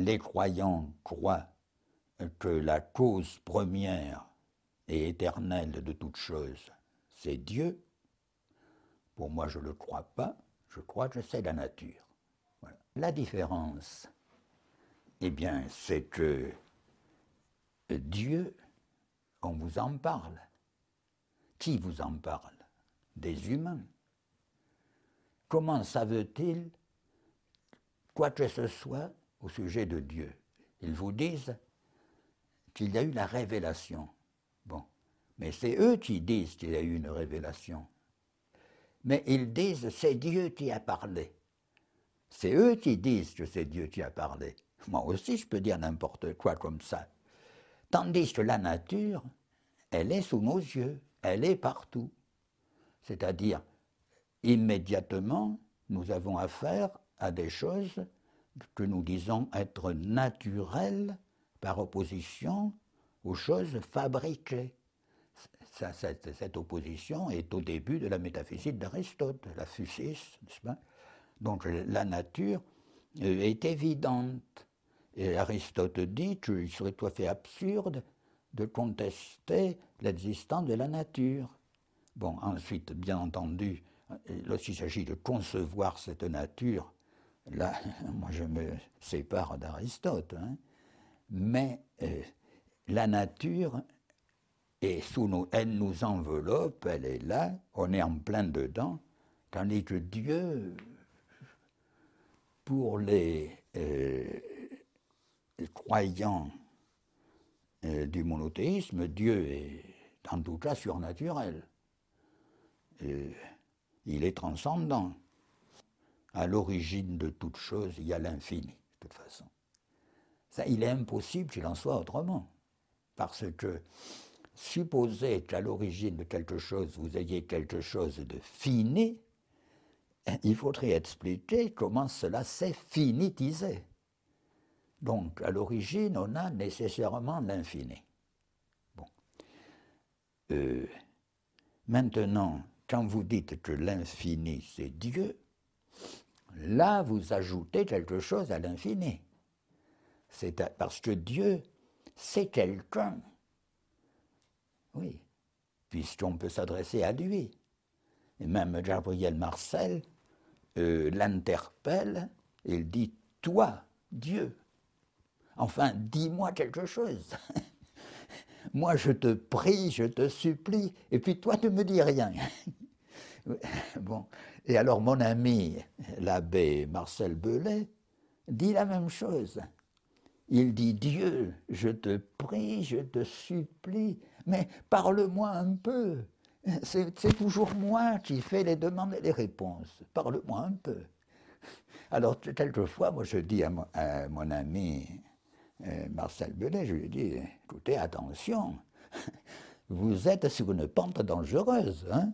les croyants croient que la cause première et éternelle de toute chose, c'est Dieu. Pour moi, je ne le crois pas, je crois que c'est la nature. La différence, eh bien, c'est que Dieu, on vous en parle. Qui vous en parle? Des humains. Comment savent-ils quoi que ce soit au sujet de Dieu Ils vous disent qu'il y a eu la révélation. Bon, mais c'est eux qui disent qu'il y a eu une révélation. Mais ils disent c'est Dieu qui a parlé. C'est eux qui disent que c'est Dieu qui a parlé. Moi aussi, je peux dire n'importe quoi comme ça. Tandis que la nature, elle est sous nos yeux, elle est partout. C'est-à-dire, immédiatement, nous avons affaire à des choses que nous disons être naturelles par opposition aux choses fabriquées. cette, opposition est au début de la métaphysique d'Aristote, la physis, Donc la nature euh, est évidente. Et Aristote dit qu'il serait tout à fait absurde de contester l'existence de la nature. Bon, ensuite, bien entendu, lorsqu'il s'agit de concevoir cette nature, là, moi je me sépare d'Aristote, hein. mais euh, la nature est sous nous, elle nous enveloppe, elle est là, on est en plein dedans, tandis que Dieu, pour les, euh, croyants euh, du monothéisme, Dieu est en tout cas surnaturel il est transcendant. À l'origine de toute chose, il y a l'infini, de toute façon. Ça, il est impossible qu'il en soit autrement. Parce que supposer qu'à l'origine de quelque chose, vous ayez quelque chose de fini, il faudrait expliquer comment cela s'est finitisé. Donc, à l'origine, on a nécessairement l'infini. Bon. Euh, maintenant, quand vous dites que l'infini c'est Dieu, là vous ajoutez quelque chose à l'infini. C'est parce que Dieu c'est quelqu'un. Oui, puisqu'on peut s'adresser à lui. Et même Gabriel Marcel euh, l'interpelle il dit Toi, Dieu. Enfin, dis-moi quelque chose. Moi, je te prie, je te supplie, et puis toi, tu me dis rien. bon. Et alors, mon ami, l'abbé Marcel Belay, dit la même chose. Il dit Dieu, je te prie, je te supplie, mais parle-moi un peu. C'est toujours moi qui fais les demandes et les réponses. Parle-moi un peu. Alors, quelquefois, moi, je dis à mon ami euh, Marcel Belay, je lui dis, écoutez, attention, vous êtes sur une pente dangereuse. Hein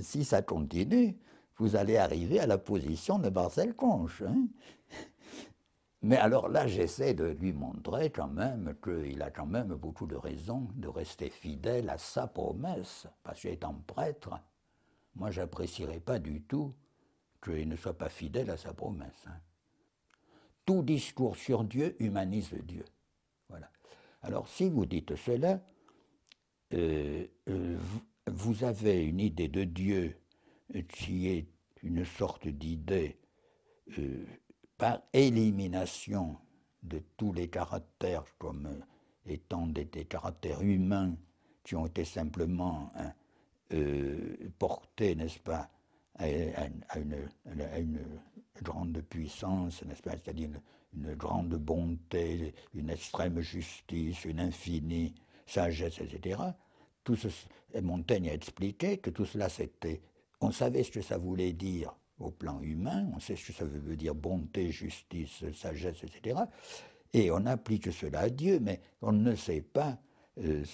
si ça continue, vous allez arriver à la position de Marcel Conche. Hein Mais alors là, j'essaie de lui montrer quand même qu'il a quand même beaucoup de raisons de rester fidèle à sa promesse, parce qu'étant prêtre, moi, j'apprécierais pas du tout qu'il ne soit pas fidèle à sa promesse. Hein tout discours sur Dieu humanise Dieu. Voilà. Alors si vous dites cela, euh, euh, vous avez une idée de Dieu qui est une sorte d'idée euh, par élimination de tous les caractères comme étant des, caractères humains qui ont été simplement hein, portés, n'est-ce pas, à, une, grande puissance, n'est-ce pas C'est-à-dire une, grande bonté, une extrême justice, une infinie sagesse, etc. Montaigne a expliqué que tout cela c'était. On savait ce que ça voulait dire au plan humain, on sait ce que ça veut dire bonté, justice, sagesse, etc. Et on applique cela à Dieu, mais on ne sait pas euh,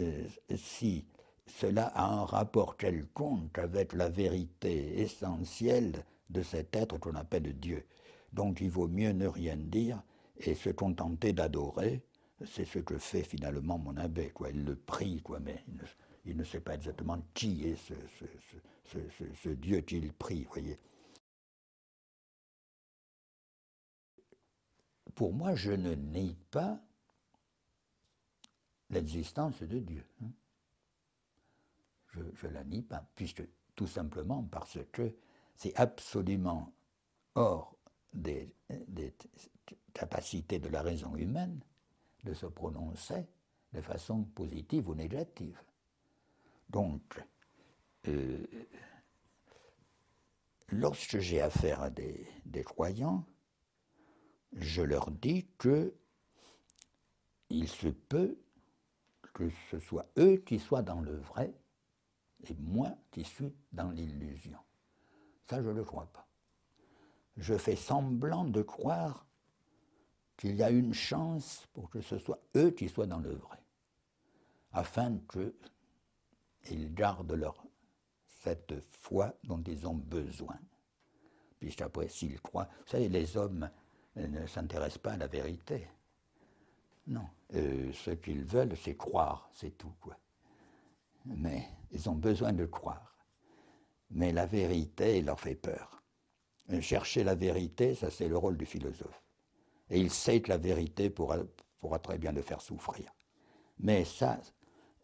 euh, si cela a un rapport quelconque avec la vérité essentielle de cet être qu'on appelle Dieu. Donc il vaut mieux ne rien dire et se contenter d'adorer. C'est ce que fait finalement mon abbé. Quoi. Il le prie, quoi, mais il ne, sait pas exactement qui est ce, Dieu qu'il prie. Voyez. pour moi, je ne nie pas l'existence de Dieu. Hein. Je ne la nie pas, puisque tout simplement parce que c'est absolument hors des, capacités de la raison humaine de se prononcer de façon positive ou négative. Donc, euh, lorsque j'ai affaire à des, croyants, je leur dis que il se peut que ce soit eux qui soient dans le vrai et moi qui suis dans l'illusion. Ça, je ne le crois pas. Je fais semblant de croire qu'il y a une chance pour que ce soit eux qui soient dans le vrai, afin qu'ils gardent leur, cette foi dont ils ont besoin. Puisqu'après, s'ils croient, vous savez, les hommes ne s'intéressent pas à la vérité. Non, euh, ce qu'ils veulent, c'est croire, c'est tout. Quoi. Mais ils ont besoin de croire. Mais la vérité leur fait peur. chercher la vérité, ça c'est le rôle du philosophe. Et il sait que la vérité pourra, pourra très bien le faire souffrir. Mais ça,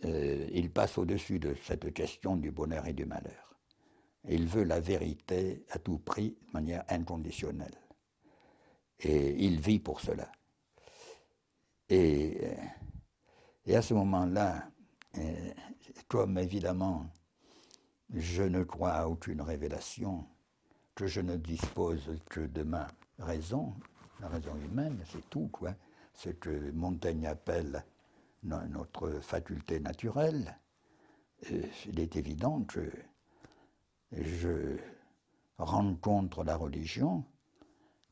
euh, il passe au-dessus de cette question du bonheur et du malheur. il veut la vérité à tout prix, de manière inconditionnelle. Et il vit pour cela. Et, et à ce moment-là, euh, comme évidemment je ne crois à aucune révélation, que je ne dispose que de ma raison, la raison humaine, c'est tout, quoi. Ce que Montaigne appelle notre faculté naturelle. Il est évident que je rencontre la religion,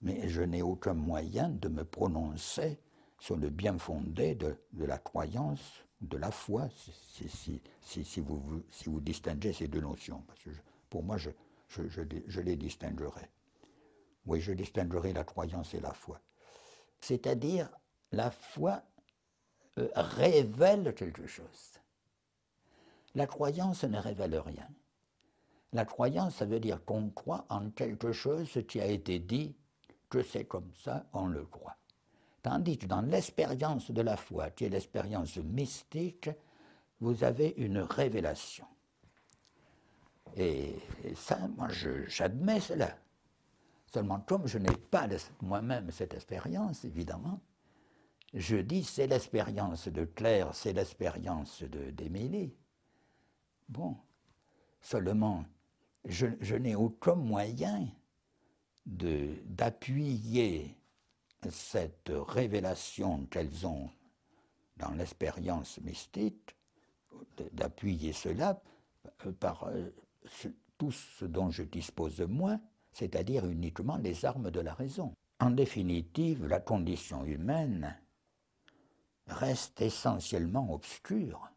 mais je n'ai aucun moyen de me prononcer sur le bien fondé de, la croyance, de la foi, si, vous, distinguez ces deux notions. Pour moi, je, je, les distinguerai. Oui, je distinguerai la croyance et la foi. C'est-à-dire, la foi révèle quelque chose. La croyance ne révèle rien. La croyance, ça veut dire qu'on croit en quelque chose qui a été dit, que c'est comme ça, on le croit. Tandis que dans l'expérience de la foi, qui est l'expérience mystique, vous avez une révélation. Et, ça, moi, j'admets cela. Seulement, comme je n'ai pas moi-même cette expérience, évidemment, je dis c'est l'expérience de Claire, c'est l'expérience d'Émilie. Bon, seulement, je, n'ai aucun moyen d'appuyer cette révélation qu'elles ont dans l'expérience mystique, d'appuyer cela par euh, tout ce dont je dispose de moi, c'est-à-dire uniquement les armes de la raison. En définitive, la condition humaine reste essentiellement obscure.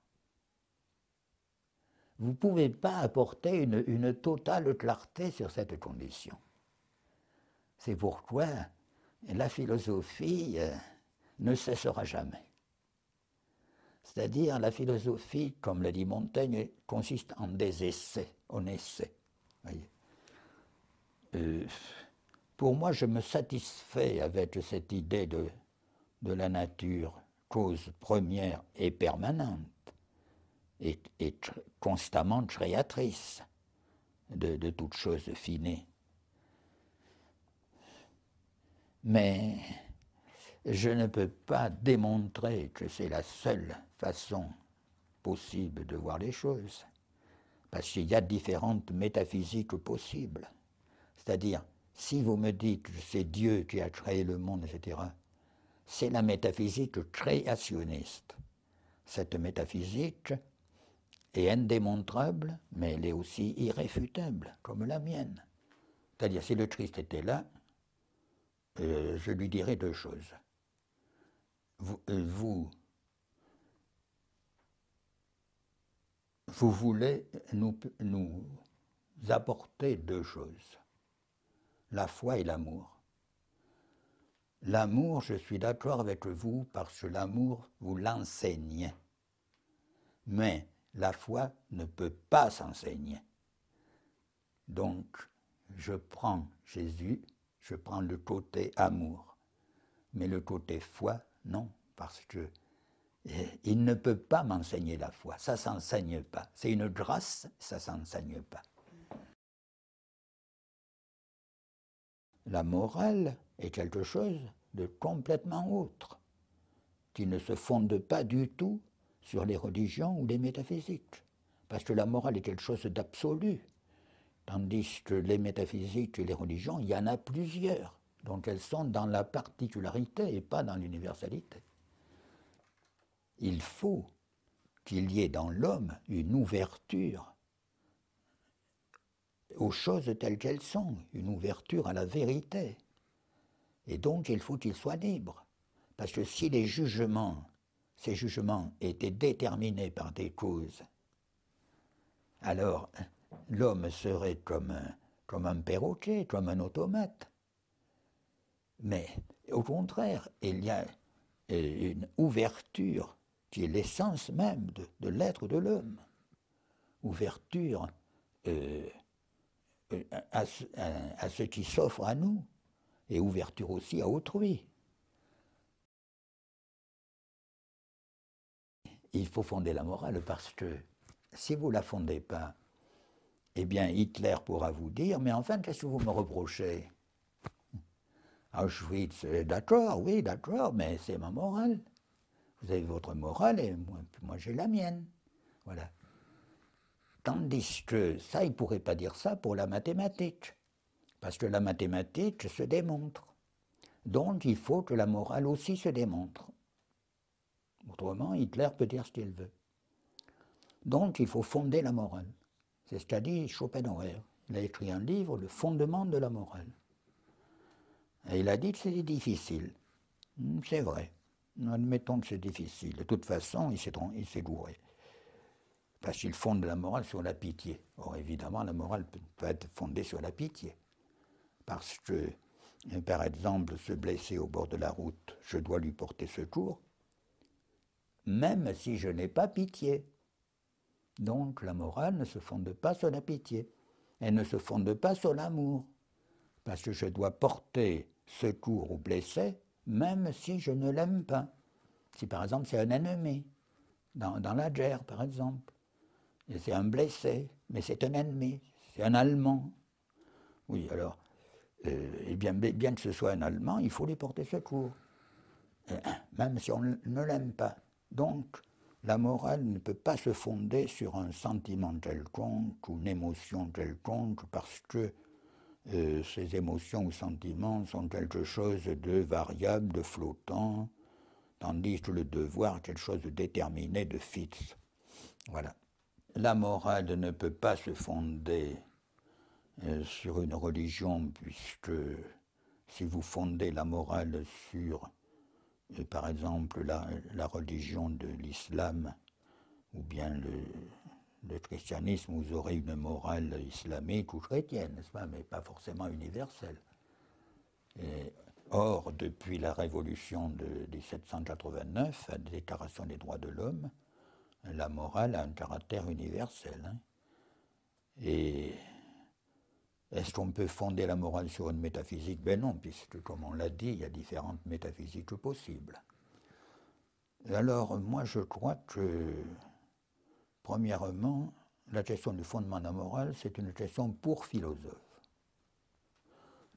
Vous ne pouvez pas apporter une, totale clarté sur cette condition. C'est pourquoi la philosophie euh, ne cessera jamais. C'est-à-dire la philosophie, comme l'a dit Montaigne, consiste en des essais, en essais. Euh, pour moi, je me satisfais avec cette idée de la nature, cause première et permanente, et, constamment créatrice de, de toute chose finie. mais je ne peux pas démontrer que c'est la seule façon possible de voir les choses, parce qu'il y a différentes métaphysiques possibles. C'est-à-dire, si vous me dites que c'est Dieu qui a créé le monde, etc., c'est la métaphysique créationniste. Cette métaphysique est indémontrable, mais elle est aussi irréfutable, comme la mienne. C'est-à-dire, si le Christ était là, euh, je lui dirai deux choses. Vous, euh, vous, voulez nous apporter deux choses, la foi et l'amour. L'amour, je suis d'accord avec vous parce que l'amour vous l'enseigne. Mais la foi ne peut pas s'enseigner. Donc, je prends Jésus je prends le côté amour. Mais le côté foi, non, parce que eh, il ne peut pas m'enseigner la foi. Ça s'enseigne pas. C'est une grâce, ça s'enseigne pas. La morale est quelque chose de complètement autre, qui ne se fonde pas du tout sur les religions ou les métaphysiques. Parce que la morale est quelque chose d'absolu, tandis que les métaphysiques et les religions, il y en a plusieurs. Donc elles sont dans la particularité et pas dans l'universalité. Il faut qu'il y ait dans l'homme une ouverture aux choses telles qu'elles sont, une ouverture à la vérité. Et donc il faut qu'il soit libre. Parce que si les jugements, ces jugements étaient déterminés par des causes, alors l'homme serait comme un, perroquet, comme un automate. Mais au contraire, il y a une ouverture qui est l'essence même de, l'être de l'homme. Ouverture euh, euh, à, ce qui s'offre à nous et ouverture aussi à autrui. Il faut fonder la morale parce que si vous ne la fondez pas, eh bien Hitler pourra vous dire, mais enfin, qu'est-ce que vous me reprochez? Auschwitz, d'accord, oui, d'accord, mais c'est ma morale. Vous avez votre morale et moi, moi j'ai la mienne. Voilà. Tandis que ça, il ne pourrait pas dire ça pour la mathématique. Parce que la mathématique se démontre. Donc il faut que la morale aussi se démontre. Autrement, Hitler peut dire ce qu'il veut. Donc il faut fonder la morale. C'est ce qu'a dit Schopenhauer. Il a écrit un livre, Le fondement de la morale. Et il a dit que c'était difficile. Hmm, c'est vrai. Admettons que c'est difficile. De toute façon, il s'est gouré. Parce qu'il fonde la morale sur la pitié. Or, évidemment, la morale peut être fondée sur la pitié. Parce que, par exemple, se blesser au bord de la route, je dois lui porter secours, même si je n'ai pas pitié. Donc, la morale ne se fonde pas sur la pitié. Elle ne se fonde pas sur l'amour. Parce que je dois porter secours au blessé, même si je ne l'aime pas. Si par exemple c'est un ennemi, dans, la guerre par exemple, c'est un blessé, mais c'est un ennemi, c'est un Allemand. Oui, alors, euh, eh bien, que ce soit un Allemand, il faut lui porter secours, même si on ne l'aime pas. Donc, la morale ne peut pas se fonder sur un sentiment quelconque ou une émotion quelconque parce que euh, ces émotions ou sentiments sont quelque chose de variable, de flottant, tandis que le devoir est quelque chose de déterminé, de fixe. Voilà. La morale ne peut pas se fonder euh, sur une religion, puisque si vous fondez la morale sur, euh, par exemple, la religion de l'islam, ou bien le, le christianisme, vous aurez une morale islamique ou chrétienne, n'est-ce pas, mais pas forcément universelle. or, depuis la révolution de 1789, la Déclaration des droits de l'homme, la morale a un caractère universel. Hein. Et est-ce qu'on peut fonder la morale sur une métaphysique? Ben non, puisque, comme on l'a dit, il y a différentes métaphysiques possibles. Alors, moi, je crois que Premièrement, la question du fondement de la morale, c'est une question pour philosophe.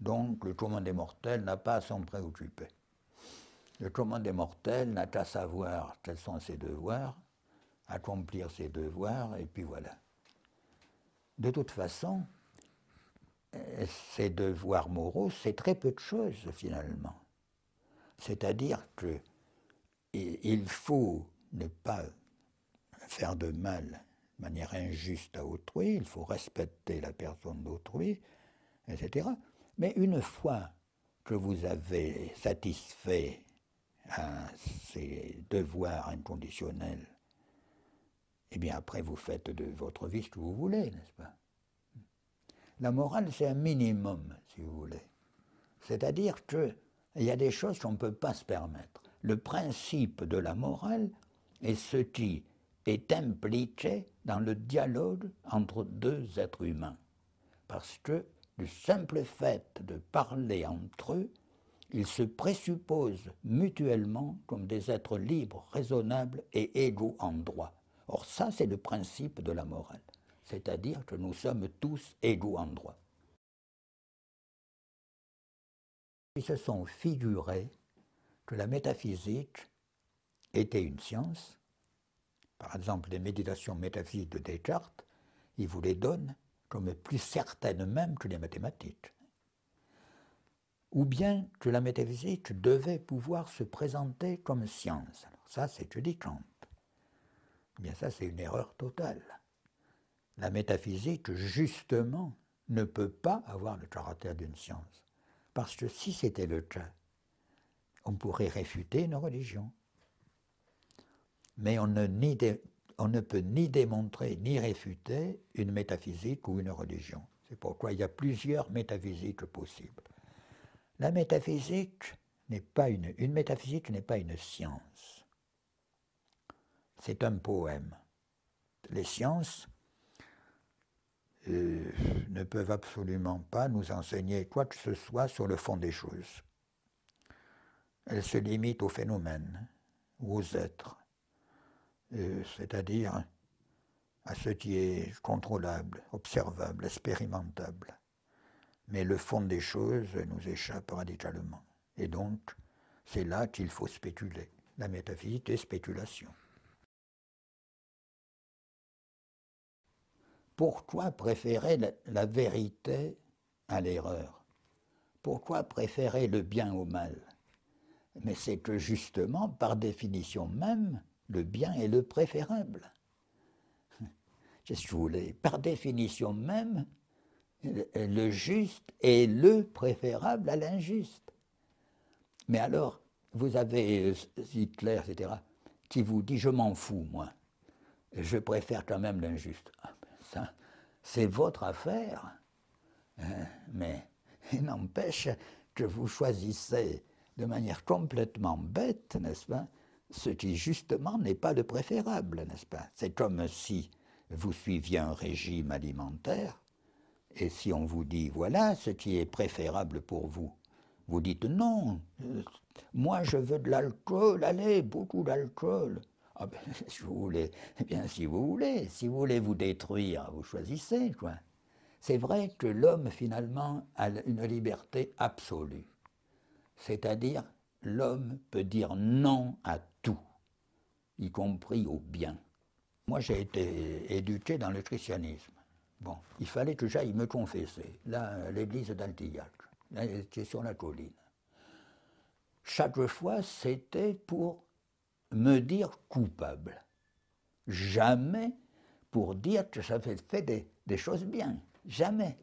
Donc, le commun des mortels n'a pas à s'en préoccuper. Le commun des mortels n'a qu'à savoir quels sont ses devoirs, accomplir ses devoirs, et puis voilà. De toute façon, ces devoirs moraux, c'est très peu de choses finalement. C'est-à-dire qu'il faut ne pas faire de mal de manière injuste à autrui, il faut respecter la personne d'autrui, etc. Mais une fois que vous avez satisfait à ces devoirs inconditionnels, eh bien après vous faites de votre vie ce que vous voulez, n'est-ce pas? La morale, c'est un minimum, si vous voulez. C'est-à-dire qu'il y a des choses qu'on ne peut pas se permettre. Le principe de la morale est ce qui est impliqué dans le dialogue entre deux êtres humains. Parce que du simple fait de parler entre eux, ils se présupposent mutuellement comme des êtres libres, raisonnables et égaux en droit. Or ça, c'est le principe de la morale, c'est-à-dire que nous sommes tous égaux en droit. Ils se sont figurés que la métaphysique était une science. Par exemple, les méditations métaphysiques de Descartes, il vous les donne comme plus certaines même que les mathématiques. Ou bien que la métaphysique devait pouvoir se présenter comme science. Alors ça, c'est que dit Kant. Eh bien ça, c'est une erreur totale. La métaphysique, justement, ne peut pas avoir le caractère d'une science. Parce que si c'était le cas, on pourrait réfuter une religion. Mais on ne, on ne peut ni démontrer ni réfuter une métaphysique ou une religion. C'est pourquoi il y a plusieurs métaphysiques possibles. La métaphysique n'est pas une, une métaphysique n'est pas une science. C'est un poème. Les sciences euh, ne peuvent absolument pas nous enseigner quoi que ce soit sur le fond des choses. Elles se limitent aux phénomènes ou aux êtres, euh, c'est-à-dire à ce qui est contrôlable, observable, expérimentable. Mais le fond des choses nous échappe radicalement. Et donc, c'est là qu'il faut spéculer. La métaphysique est spéculation. Pourquoi préférer la, vérité à l'erreur? Pourquoi préférer le bien au mal? Mais c'est que justement, par définition même, le bien est le préférable. Qu'est-ce que Par définition même, le juste est le préférable à l'injuste. Mais alors, vous avez euh, Hitler, etc., qui vous dit Je m'en fous, moi. Je préfère quand même l'injuste. Ah, c'est votre affaire. Hein, mais il n'empêche que vous choisissez de manière complètement bête, n'est-ce pas, ce qui justement n'est pas le préférable, n'est-ce pas? C'est comme si vous suiviez un régime alimentaire, et si on vous dit, voilà ce qui est préférable pour vous, vous dites non, euh, moi je veux de l'alcool, allez, beaucoup d'alcool. Ah ben, si vous voulez, eh bien, si vous voulez, si vous voulez vous détruire, vous choisissez, quoi. C'est vrai que l'homme, finalement, a une liberté absolue. C'est-à-dire, l'homme peut dire non à tout, y compris au bien. Moi, j'ai été éduqué dans le christianisme. Bon, il fallait que j'aille me confesser, là, l'église d'Altillac, là, était sur la colline. Chaque fois, c'était pour me dire coupable. Jamais pour dire que j'avais fait des, choses bien. Jamais.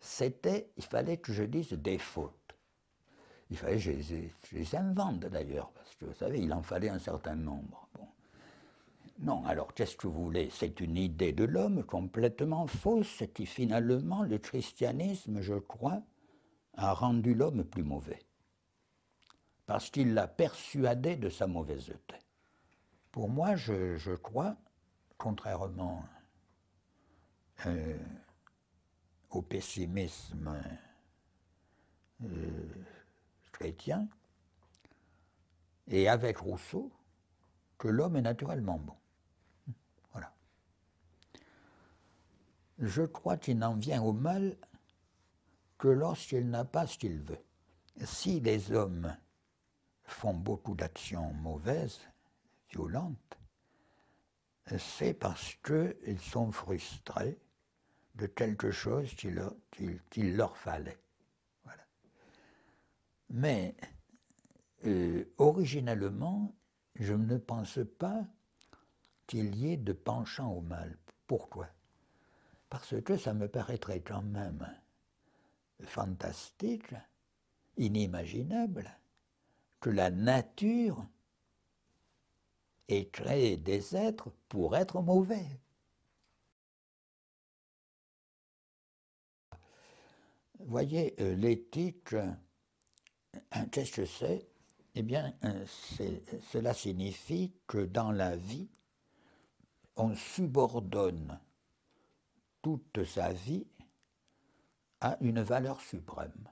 C'était, il fallait que je dise des fautes. Il fallait que je, les invente d'ailleurs, parce que vous savez, il en fallait un certain nombre. Bon. Non, alors qu'est-ce que vous voulez? C'est une idée de l'homme complètement fausse qui finalement, le christianisme, je crois, a rendu l'homme plus mauvais parce qu'il l'a persuadé de sa mauvaiseté. Pour moi, je, crois, contrairement euh, au pessimisme euh, chrétien, et avec Rousseau, que l'homme est naturellement bon. Voilà. Je crois qu'il n'en vient au mal que lorsqu'il n'a pas ce qu'il veut. Si les hommes font beaucoup d'actions mauvaises, violentes, c'est parce qu'ils sont frustrés de quelque chose qu'il leur, fallait. Mais euh, originellement, je ne pense pas qu'il y ait de penchant au mal. Pourquoi? Parce que ça me paraîtrait quand même fantastique, inimaginable, que la nature ait créé des êtres pour être mauvais. Voyez, euh, l'éthique, euh, qu'est-ce que c'est? Eh bien, euh, cela signifie que dans la vie, on subordonne toute sa vie à une valeur suprême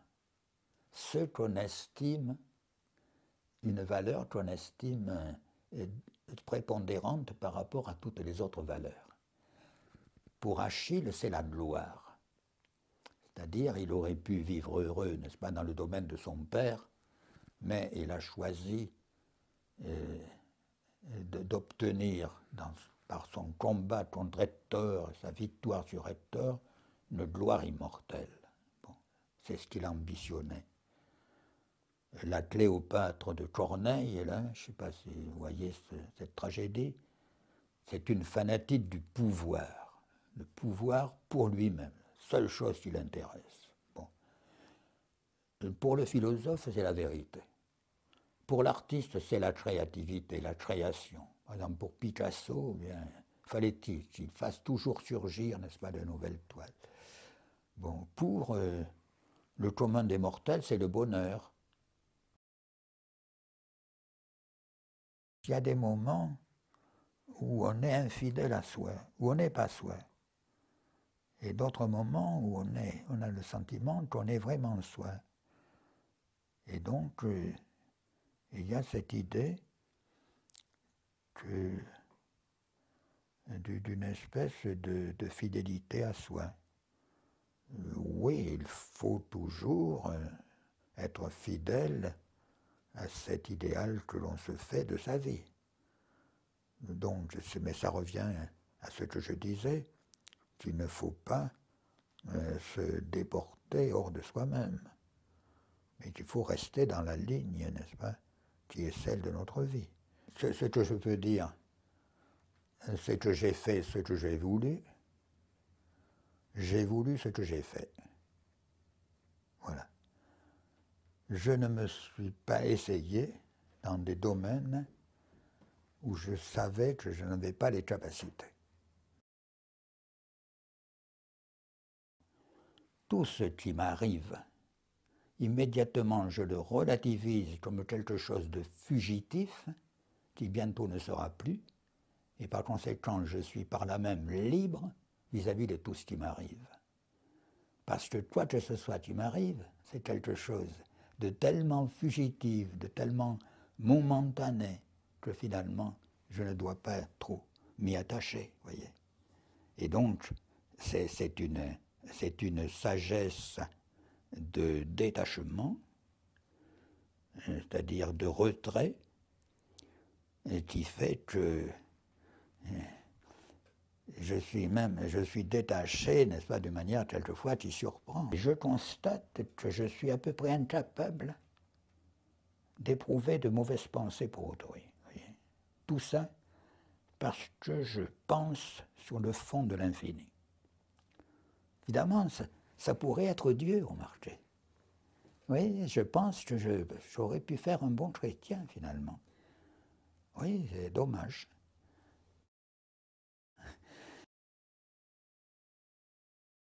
ce qu'on estime une valeur qu'on estime euh, prépondérante par rapport à toutes les autres valeurs. Pour Achille, c'est la gloire. C'est-à-dire, il aurait pu vivre heureux, n'est-ce pas, dans le domaine de son père, mais il a choisi euh, d'obtenir par son combat contre Hector, sa victoire sur Hector, une gloire immortelle. c'est ce qu'il ambitionnait. La Cléopâtre de Corneille, là, je ne sais pas si vous voyez cette tragédie, c'est une fanatique du pouvoir, le pouvoir pour lui-même, seule chose qui l'intéresse. Bon. Pour le philosophe, c'est la vérité. Pour l'artiste, c'est la créativité, la création. Par exemple, pour Picasso, eh bien, fallait-il qu'il fasse toujours surgir, n'est-ce pas, de nouvelles toiles. Bon, pour euh, le commun des mortels, c'est le bonheur. Il y a des moments où on est infidèle à soi, où on n'est pas soi. Et d'autres moments où on, a le sentiment qu'on est vraiment soi. Et donc, euh, il y a cette idée d'une espèce de, fidélité à soi. Oui, il faut toujours euh, être fidèle à cet idéal que l'on se fait de sa vie. Donc, mais ça revient à ce que je disais, qu'il ne faut pas euh, se déporter hors de soi-même, mais qu'il faut rester dans la ligne, n'est-ce pas, qui est celle de notre vie. Ce, que je peux dire, c'est que j'ai fait ce que j'ai voulu, j'ai voulu ce que j'ai fait. Voilà. Je ne me suis pas essayé dans des domaines où je savais que je n'avais pas les capacités. Tout ce qui m'arrive immédiatement je le relativise comme quelque chose de fugitif, qui bientôt ne sera plus, et par conséquent je suis par là même libre vis-à-vis de tout ce qui m'arrive. Parce que quoi que ce soit qui m'arrive, c'est quelque chose de tellement fugitif, de tellement momentané, que finalement je ne dois pas trop m'y attacher, voyez. Et donc, c'est une, une sagesse de détachement, c'est-à-dire de retrait, qui fait que je suis même, je suis détaché, n'est-ce pas, de manière quelquefois qui surprend. Je constate que je suis à peu près incapable d'éprouver de mauvaises pensées pour autrui. Tout ça parce que je pense sur le fond de l'infini. Évidemment, ça, ça pourrait être Dieu, remarquez. Oui, je pense que j'aurais pu faire un bon chrétien finalement. Oui, c'est dommage.